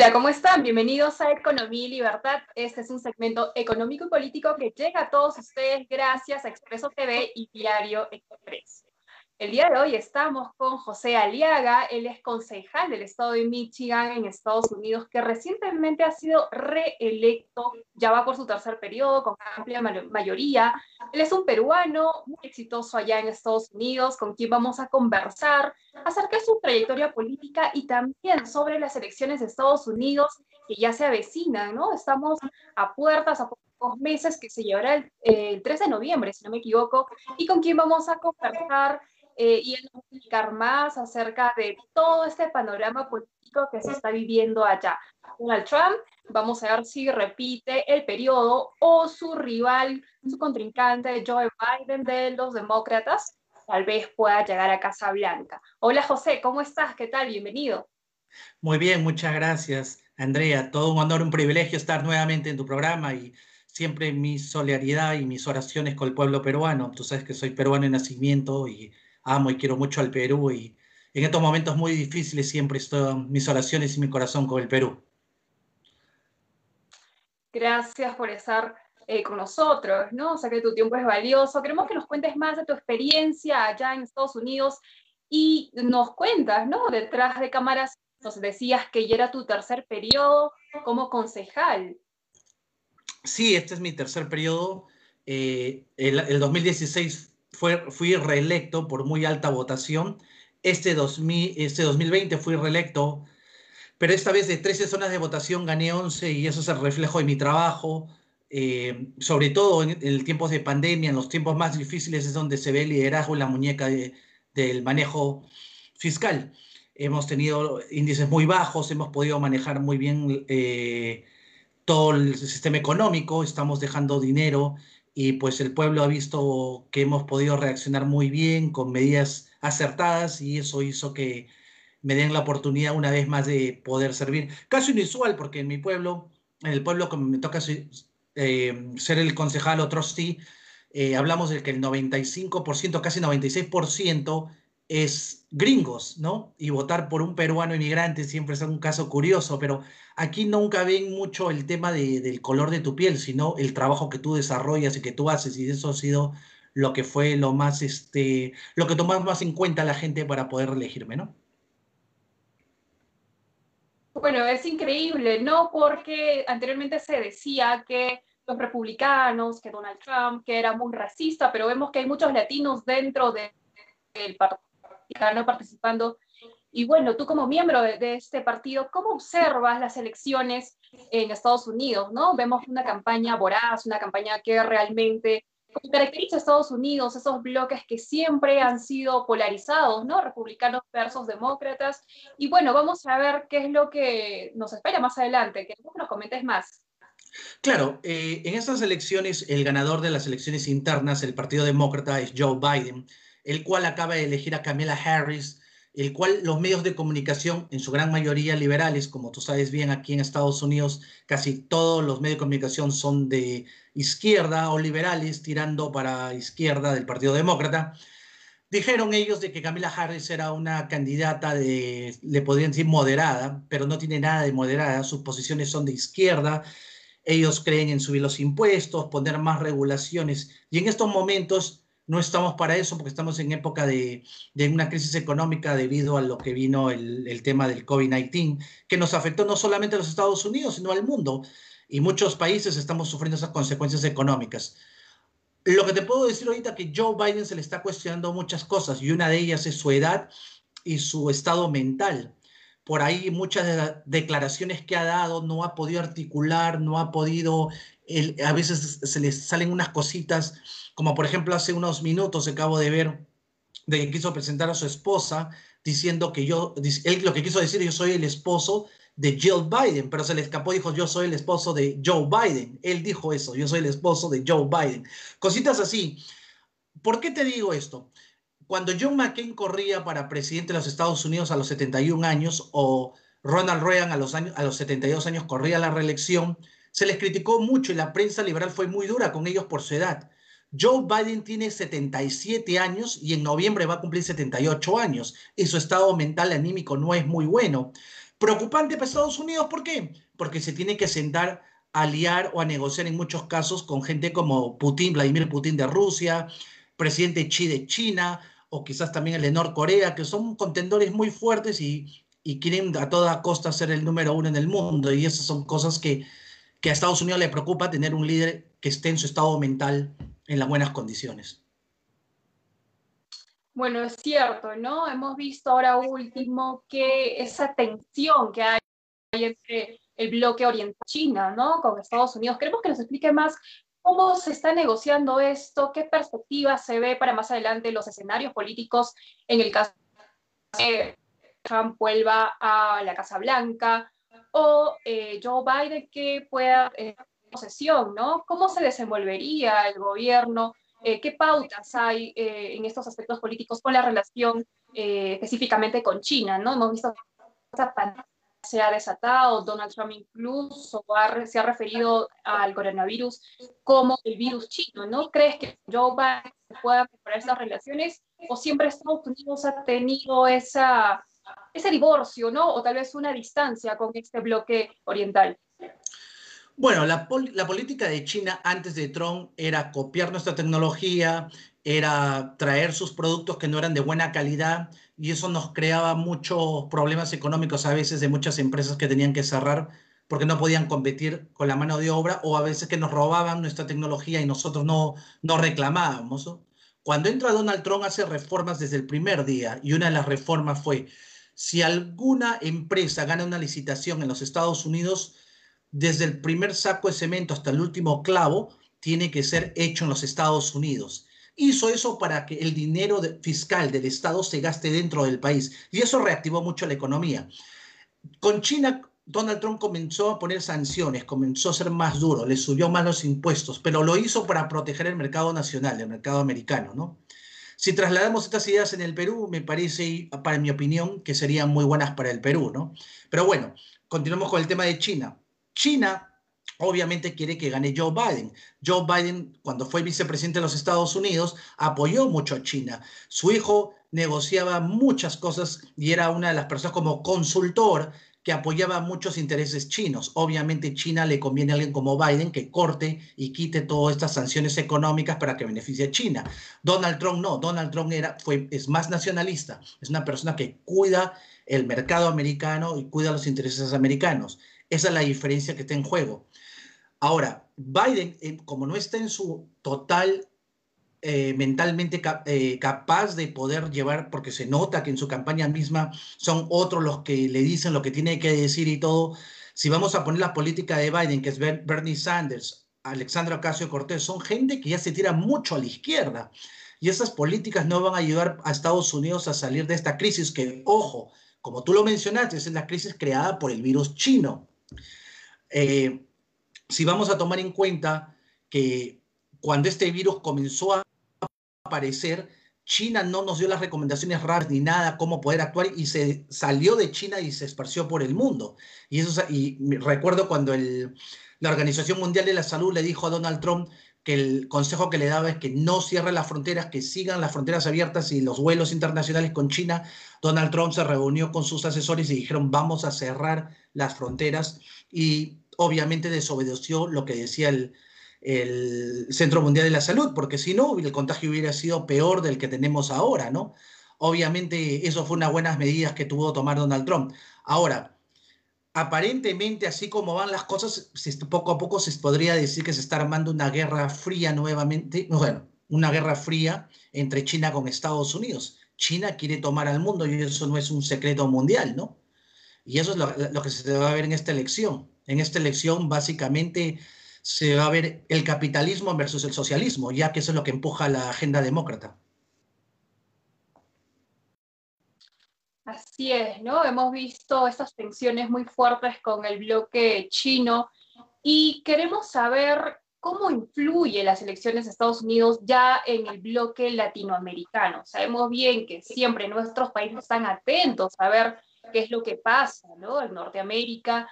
Hola, ¿cómo están? Bienvenidos a Economía y Libertad. Este es un segmento económico y político que llega a todos ustedes gracias a Expreso TV y Diario Express. El día de hoy estamos con José Aliaga, él es concejal del estado de Michigan en Estados Unidos, que recientemente ha sido reelecto, ya va por su tercer periodo con amplia mayoría. Él es un peruano muy exitoso allá en Estados Unidos, con quien vamos a conversar acerca de su trayectoria política y también sobre las elecciones de Estados Unidos que ya se avecinan, ¿no? Estamos a puertas, a pocos meses que se llevará el, el 3 de noviembre, si no me equivoco, y con quien vamos a conversar eh, y él nos va a explicar más acerca de todo este panorama político que se está viviendo allá. Donald Trump, vamos a ver si repite el periodo o su rival, su contrincante Joe Biden de los demócratas, tal vez pueda llegar a Casa Blanca. Hola José, ¿cómo estás? ¿Qué tal? Bienvenido. Muy bien, muchas gracias, Andrea. Todo un honor, un privilegio estar nuevamente en tu programa y siempre mi solidaridad y mis oraciones con el pueblo peruano. Tú sabes que soy peruano de nacimiento y amo y quiero mucho al Perú y en estos momentos muy difíciles siempre estoy mis oraciones y mi corazón con el Perú. Gracias por estar eh, con nosotros, ¿no? O sea que tu tiempo es valioso. Queremos que nos cuentes más de tu experiencia allá en Estados Unidos y nos cuentas, ¿no? Detrás de cámaras nos decías que ya era tu tercer periodo como concejal. Sí, este es mi tercer periodo. Eh, el, el 2016 fui reelecto por muy alta votación. Este, 2000, este 2020 fui reelecto, pero esta vez de 13 zonas de votación gané 11 y eso es el reflejo de mi trabajo. Eh, sobre todo en, en tiempos de pandemia, en los tiempos más difíciles es donde se ve el liderazgo y la muñeca de, del manejo fiscal. Hemos tenido índices muy bajos, hemos podido manejar muy bien eh, todo el sistema económico, estamos dejando dinero y pues el pueblo ha visto que hemos podido reaccionar muy bien con medidas acertadas y eso hizo que me den la oportunidad una vez más de poder servir. Caso inusual porque en mi pueblo, en el pueblo que me toca eh, ser el concejal o trustee, eh, hablamos de que el 95%, casi 96% es gringos, ¿no? Y votar por un peruano inmigrante siempre es un caso curioso, pero aquí nunca ven mucho el tema de, del color de tu piel, sino el trabajo que tú desarrollas y que tú haces, y eso ha sido lo que fue lo más, este, lo que tomamos más en cuenta la gente para poder elegirme, ¿no? Bueno, es increíble, ¿no? Porque anteriormente se decía que los republicanos, que Donald Trump, que era muy racista, pero vemos que hay muchos latinos dentro del partido participando y bueno, tú como miembro de, este partido, ¿cómo observas las elecciones en Estados Unidos? ¿no? Vemos una campaña voraz, una campaña que realmente caracteriza a Estados Unidos, esos bloques que siempre han sido polarizados, ¿no? Republicanos versus demócratas. Y bueno, vamos a ver qué es lo que nos espera más adelante. que nos comentes más. Claro, eh, en estas elecciones, el ganador de las elecciones internas, el Partido Demócrata, es Joe Biden, el cual acaba de elegir a Kamala Harris el cual los medios de comunicación, en su gran mayoría liberales, como tú sabes bien, aquí en Estados Unidos casi todos los medios de comunicación son de izquierda o liberales, tirando para izquierda del Partido Demócrata, dijeron ellos de que Camila Harris era una candidata de, le podrían decir moderada, pero no tiene nada de moderada, sus posiciones son de izquierda, ellos creen en subir los impuestos, poner más regulaciones, y en estos momentos no estamos para eso porque estamos en época de, una crisis económica debido a lo que vino el, tema del COVID-19, que nos afectó no solamente a los Estados Unidos, sino al mundo. Y muchos países estamos sufriendo esas consecuencias económicas. Lo que te puedo decir ahorita es que Joe Biden se le está cuestionando muchas cosas y una de ellas es su edad y su estado mental. Por ahí muchas declaraciones que ha dado no ha podido articular, no ha podido, a veces se le salen unas cositas como por ejemplo hace unos minutos acabo de ver de que quiso presentar a su esposa diciendo que yo, él lo que quiso decir, yo soy el esposo de Jill Biden, pero se le escapó, dijo, yo soy el esposo de Joe Biden. Él dijo eso, yo soy el esposo de Joe Biden. Cositas así. ¿Por qué te digo esto? Cuando John McCain corría para presidente de los Estados Unidos a los 71 años o Ronald Reagan a los, años, a los 72 años corría la reelección, se les criticó mucho y la prensa liberal fue muy dura con ellos por su edad. Joe Biden tiene 77 años y en noviembre va a cumplir 78 años y su estado mental anímico no es muy bueno. Preocupante para Estados Unidos, ¿por qué? Porque se tiene que sentar a aliar o a negociar en muchos casos con gente como Putin, Vladimir Putin de Rusia, presidente Xi de China, o quizás también el de Norcorea, que son contendores muy fuertes y, y, quieren a toda costa ser el número uno en el mundo. Y esas son cosas que, que a Estados Unidos le preocupa tener un líder que esté en su estado mental en las buenas condiciones. Bueno, es cierto, ¿no? Hemos visto ahora último que esa tensión que hay entre el bloque oriental China, ¿no? Con Estados Unidos. Queremos que nos explique más cómo se está negociando esto, qué perspectiva se ve para más adelante los escenarios políticos en el caso de que Trump vuelva a la Casa Blanca o eh, Joe Biden que pueda eh, posesión, ¿no? ¿Cómo se desenvolvería el gobierno? Eh, ¿Qué pautas hay eh, en estos aspectos políticos con la relación eh, específicamente con China, ¿no? Hemos visto que se ha desatado, Donald Trump incluso se ha referido al coronavirus como el virus chino, ¿no? ¿Crees que Joe Biden pueda mejorar esas relaciones o siempre Estados Unidos ha tenido esa, ese divorcio, ¿no? O tal vez una distancia con este bloque oriental. Bueno, la, la, política de China antes de Trump era copiar nuestra tecnología, era traer sus productos que no eran de buena calidad y eso nos creaba muchos problemas económicos a veces de muchas empresas que tenían que cerrar porque no podían competir con la mano de obra o a veces que nos robaban nuestra tecnología y nosotros no, no reclamábamos. Cuando entra Donald Trump hace reformas desde el primer día y una de las reformas fue, si alguna empresa gana una licitación en los Estados Unidos, desde el primer saco de cemento hasta el último clavo, tiene que ser hecho en los Estados Unidos. Hizo eso para que el dinero fiscal del Estado se gaste dentro del país y eso reactivó mucho la economía. Con China, Donald Trump comenzó a poner sanciones, comenzó a ser más duro, le subió más los impuestos, pero lo hizo para proteger el mercado nacional, el mercado americano, ¿no? Si trasladamos estas ideas en el Perú, me parece, para mi opinión, que serían muy buenas para el Perú, ¿no? Pero bueno, continuamos con el tema de China. China obviamente quiere que gane Joe Biden. Joe Biden, cuando fue vicepresidente de los Estados Unidos, apoyó mucho a China. Su hijo negociaba muchas cosas y era una de las personas como consultor que apoyaba muchos intereses chinos. Obviamente China le conviene a alguien como Biden que corte y quite todas estas sanciones económicas para que beneficie a China. Donald Trump no, Donald Trump era, fue, es más nacionalista, es una persona que cuida el mercado americano y cuida los intereses americanos. Esa es la diferencia que está en juego. Ahora, Biden, eh, como no está en su total eh, mentalmente eh, capaz de poder llevar, porque se nota que en su campaña misma son otros los que le dicen lo que tiene que decir y todo. Si vamos a poner la política de Biden, que es Bernie Sanders, Alexandra Ocasio Cortés, son gente que ya se tira mucho a la izquierda. Y esas políticas no van a ayudar a Estados Unidos a salir de esta crisis que, ojo, como tú lo mencionaste, es la crisis creada por el virus chino. Eh, si vamos a tomar en cuenta que cuando este virus comenzó a China no nos dio las recomendaciones raras ni nada, cómo poder actuar y se salió de China y se esparció por el mundo. Y, eso, y recuerdo cuando la Organización Mundial de la Salud le dijo a Donald Trump que el consejo que le daba es que no cierre las fronteras, que sigan las fronteras abiertas y los vuelos internacionales con China. Donald Trump se reunió con sus asesores y dijeron vamos a cerrar las fronteras y obviamente desobedeció lo que decía el, el Centro Mundial de la Salud, porque si no, el contagio hubiera sido peor del que tenemos ahora, ¿no? Obviamente eso fue unas buenas medidas que tuvo tomar Donald Trump. Ahora, aparentemente, así como van las cosas, poco a poco se podría decir que se está armando una guerra fría nuevamente, bueno, una guerra fría entre China con Estados Unidos. China quiere tomar al mundo y eso no es un secreto mundial, ¿no? Y eso es lo, lo que se va a ver en esta elección. En esta elección, básicamente, se va a ver el capitalismo versus el socialismo, ya que eso es lo que empuja la agenda demócrata. Así es, ¿no? Hemos visto estas tensiones muy fuertes con el bloque chino y queremos saber cómo influye las elecciones de Estados Unidos ya en el bloque latinoamericano. Sabemos bien que siempre nuestros países están atentos a ver qué es lo que pasa, ¿no? En Norteamérica.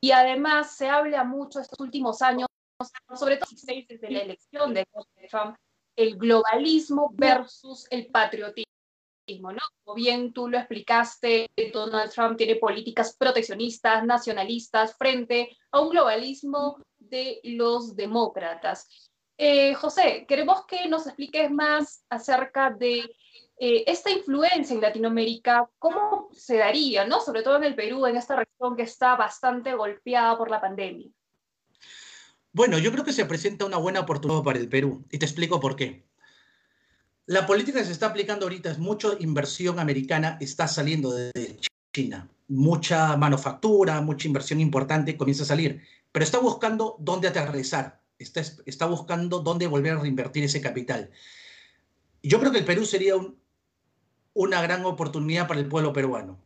Y, además se habla mucho estos últimos años, sobre todo desde la elección de Trump, el globalismo versus el patriotismo. ¿no? Como bien tú lo explicaste, Donald Trump tiene políticas proteccionistas, nacionalistas, frente a un globalismo de los demócratas. Eh, José, queremos que nos expliques más acerca de eh, esta influencia en Latinoamérica, ¿cómo se daría, ¿no? sobre todo en el Perú, en esta región que está bastante golpeada por la pandemia? Bueno, yo creo que se presenta una buena oportunidad para el Perú y te explico por qué. La política que se está aplicando ahorita es mucha inversión americana, está saliendo de China. Mucha manufactura, mucha inversión importante comienza a salir, pero está buscando dónde aterrizar, está, está buscando dónde volver a reinvertir ese capital. Yo creo que el Perú sería una gran oportunidad para el pueblo peruano,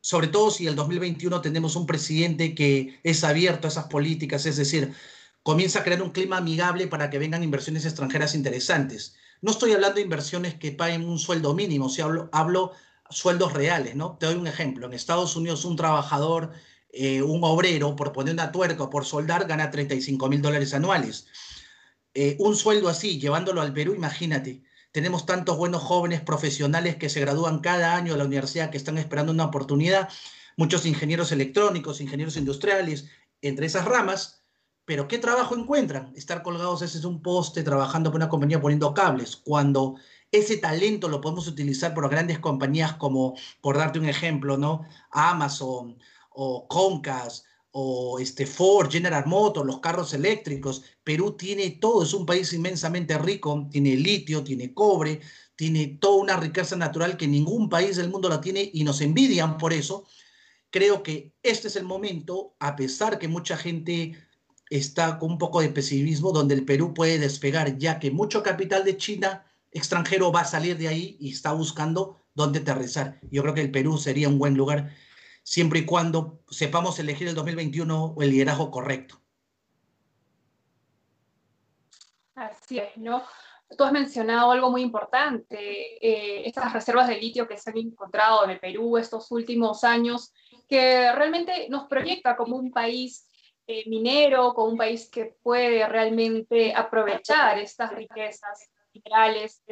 sobre todo si el 2021 tenemos un presidente que es abierto a esas políticas, es decir, comienza a crear un clima amigable para que vengan inversiones extranjeras interesantes. No estoy hablando de inversiones que paguen un sueldo mínimo, si hablo, hablo sueldos reales, ¿no? Te doy un ejemplo. En Estados Unidos un trabajador, eh, un obrero, por poner una tuerca o por soldar, gana 35 mil dólares anuales. Eh, un sueldo así, llevándolo al Perú, imagínate. Tenemos tantos buenos jóvenes profesionales que se gradúan cada año de la universidad que están esperando una oportunidad, muchos ingenieros electrónicos, ingenieros industriales, entre esas ramas, pero ¿qué trabajo encuentran? Estar colgados ese es un poste trabajando por una compañía poniendo cables, cuando ese talento lo podemos utilizar por grandes compañías como, por darte un ejemplo, ¿no? Amazon o Comcast o este Ford, General Motors, los carros eléctricos. Perú tiene todo, es un país inmensamente rico, tiene litio, tiene cobre, tiene toda una riqueza natural que ningún país del mundo la tiene y nos envidian por eso. Creo que este es el momento, a pesar que mucha gente está con un poco de pesimismo donde el Perú puede despegar, ya que mucho capital de China extranjero va a salir de ahí y está buscando dónde aterrizar. Yo creo que el Perú sería un buen lugar siempre y cuando sepamos elegir el 2021 el liderazgo correcto. Así es, ¿no? Tú has mencionado algo muy importante, eh, estas reservas de litio que se han encontrado en el Perú estos últimos años, que realmente nos proyecta como un país eh, minero, con un país que puede realmente aprovechar estas riquezas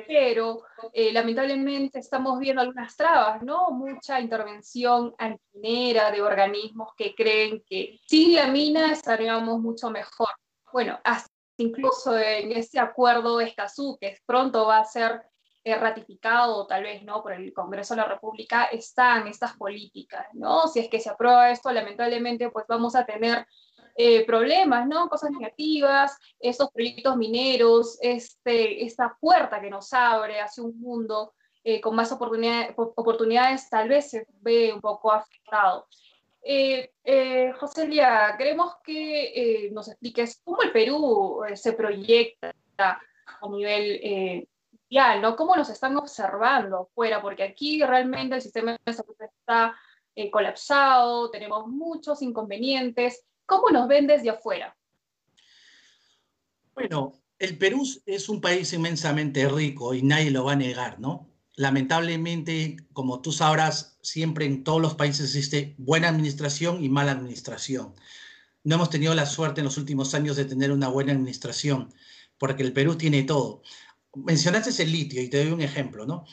pero eh, lamentablemente estamos viendo algunas trabas, ¿no? Mucha intervención antiminera de organismos que creen que sin la mina estaríamos mucho mejor. Bueno, hasta incluso en este acuerdo Escazú, que pronto va a ser eh, ratificado tal vez no por el Congreso de la República, están estas políticas, ¿no? Si es que se aprueba esto, lamentablemente pues vamos a tener eh, problemas, ¿no? Cosas negativas, estos proyectos mineros, este, esta puerta que nos abre hacia un mundo eh, con más oportunidades, oportunidades, tal vez se ve un poco afectado. Eh, eh queremos que nos expliques cómo el Perú se proyecta a nivel mundial, ¿no? ¿Cómo nos están observando fuera? Porque aquí realmente el sistema de salud está colapsado, tenemos muchos inconvenientes. ¿Cómo nos ven desde afuera? Bueno, el Perú es un país inmensamente rico y nadie lo va a negar, ¿no? Lamentablemente, como tú sabrás, siempre en todos los países existe buena administración y mala administración. No hemos tenido la suerte en los últimos años de tener una buena administración, porque el Perú tiene todo. Mencionaste el litio y te doy un ejemplo, ¿no?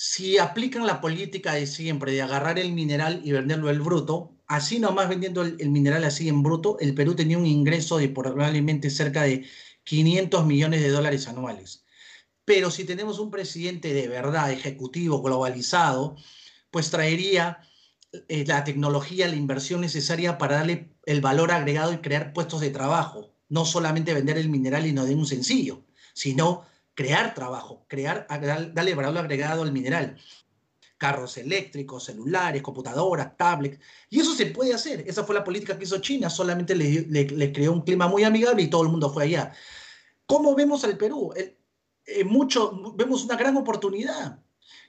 Si aplican la política de siempre de agarrar el mineral y venderlo el bruto, así nomás vendiendo el, mineral así en bruto, el Perú tenía un ingreso de probablemente cerca de 500 millones de dólares anuales. Pero si tenemos un presidente de verdad, ejecutivo, globalizado, pues traería eh, la tecnología, la inversión necesaria para darle el valor agregado y crear puestos de trabajo. No solamente vender el mineral y no de un sencillo, sino crear trabajo, crear, darle valor agregado al mineral carros eléctricos, celulares, computadoras, tablets. Y eso se puede hacer. Esa fue la política que hizo China. Solamente le, creó un clima muy amigable y todo el mundo fue allá. ¿Cómo vemos al Perú? Eh, mucho, vemos una gran oportunidad.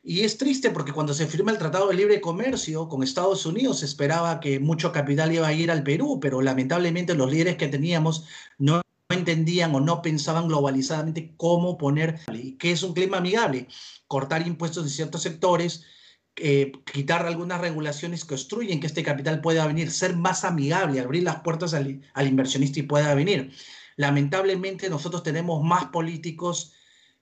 Y es triste porque cuando se firma el Tratado de Libre Comercio con Estados Unidos se esperaba que mucho capital iba a ir al Perú, pero lamentablemente los líderes que teníamos no entendían o no pensaban globalizadamente cómo poner, qué es un clima amigable, cortar impuestos de ciertos sectores, eh, quitar algunas regulaciones que obstruyen que este capital pueda venir, ser más amigable, abrir las puertas al, inversionista y pueda venir. Lamentablemente nosotros tenemos más políticos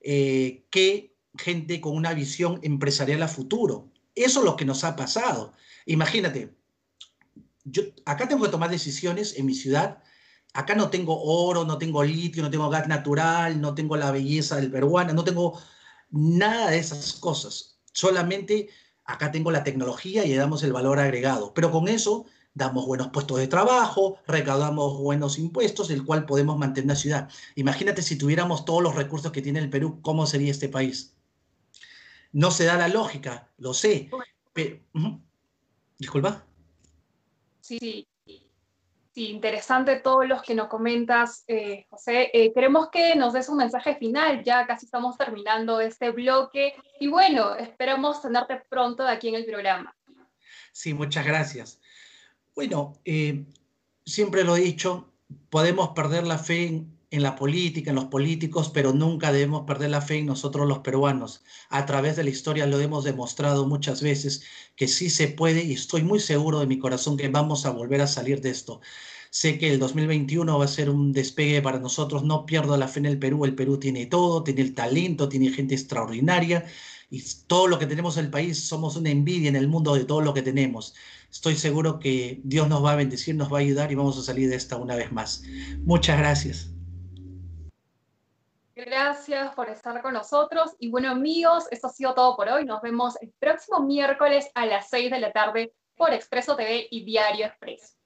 eh, que gente con una visión empresarial a futuro. Eso es lo que nos ha pasado. Imagínate, yo acá tengo que tomar decisiones en mi ciudad. Acá no tengo oro, no tengo litio, no tengo gas natural, no tengo la belleza del peruano, no tengo nada de esas cosas. Solamente acá tengo la tecnología y le damos el valor agregado. Pero con eso damos buenos puestos de trabajo, recaudamos buenos impuestos, el cual podemos mantener la ciudad. Imagínate si tuviéramos todos los recursos que tiene el Perú, ¿cómo sería este país? No se da la lógica, lo sé. Pero, Disculpa. Sí, sí, sí, interesante todos los que nos comentas, eh, José. Eh, queremos que nos des un mensaje final, ya casi estamos terminando este bloque y bueno, esperamos tenerte pronto aquí en el programa. Sí, muchas gracias. Bueno, eh, siempre lo he dicho, podemos perder la fe en, en la política, en los políticos, pero nunca debemos perder la fe en nosotros los peruanos. A través de la historia lo hemos demostrado muchas veces que sí se puede y estoy muy seguro de mi corazón que vamos a volver a salir de esto. Sé que el 2021 va a ser un despegue para nosotros, no pierdo la fe en el Perú, el Perú tiene todo, tiene el talento, tiene gente extraordinaria y todo lo que tenemos en el país somos una envidia en el mundo de todo lo que tenemos. Estoy seguro que Dios nos va a bendecir, nos va a ayudar y vamos a salir de esta una vez más. Muchas gracias. Gracias por estar con nosotros. Y bueno, amigos, esto ha sido todo por hoy. Nos vemos el próximo miércoles a las 6 de la tarde por Expreso TV y Diario Expreso.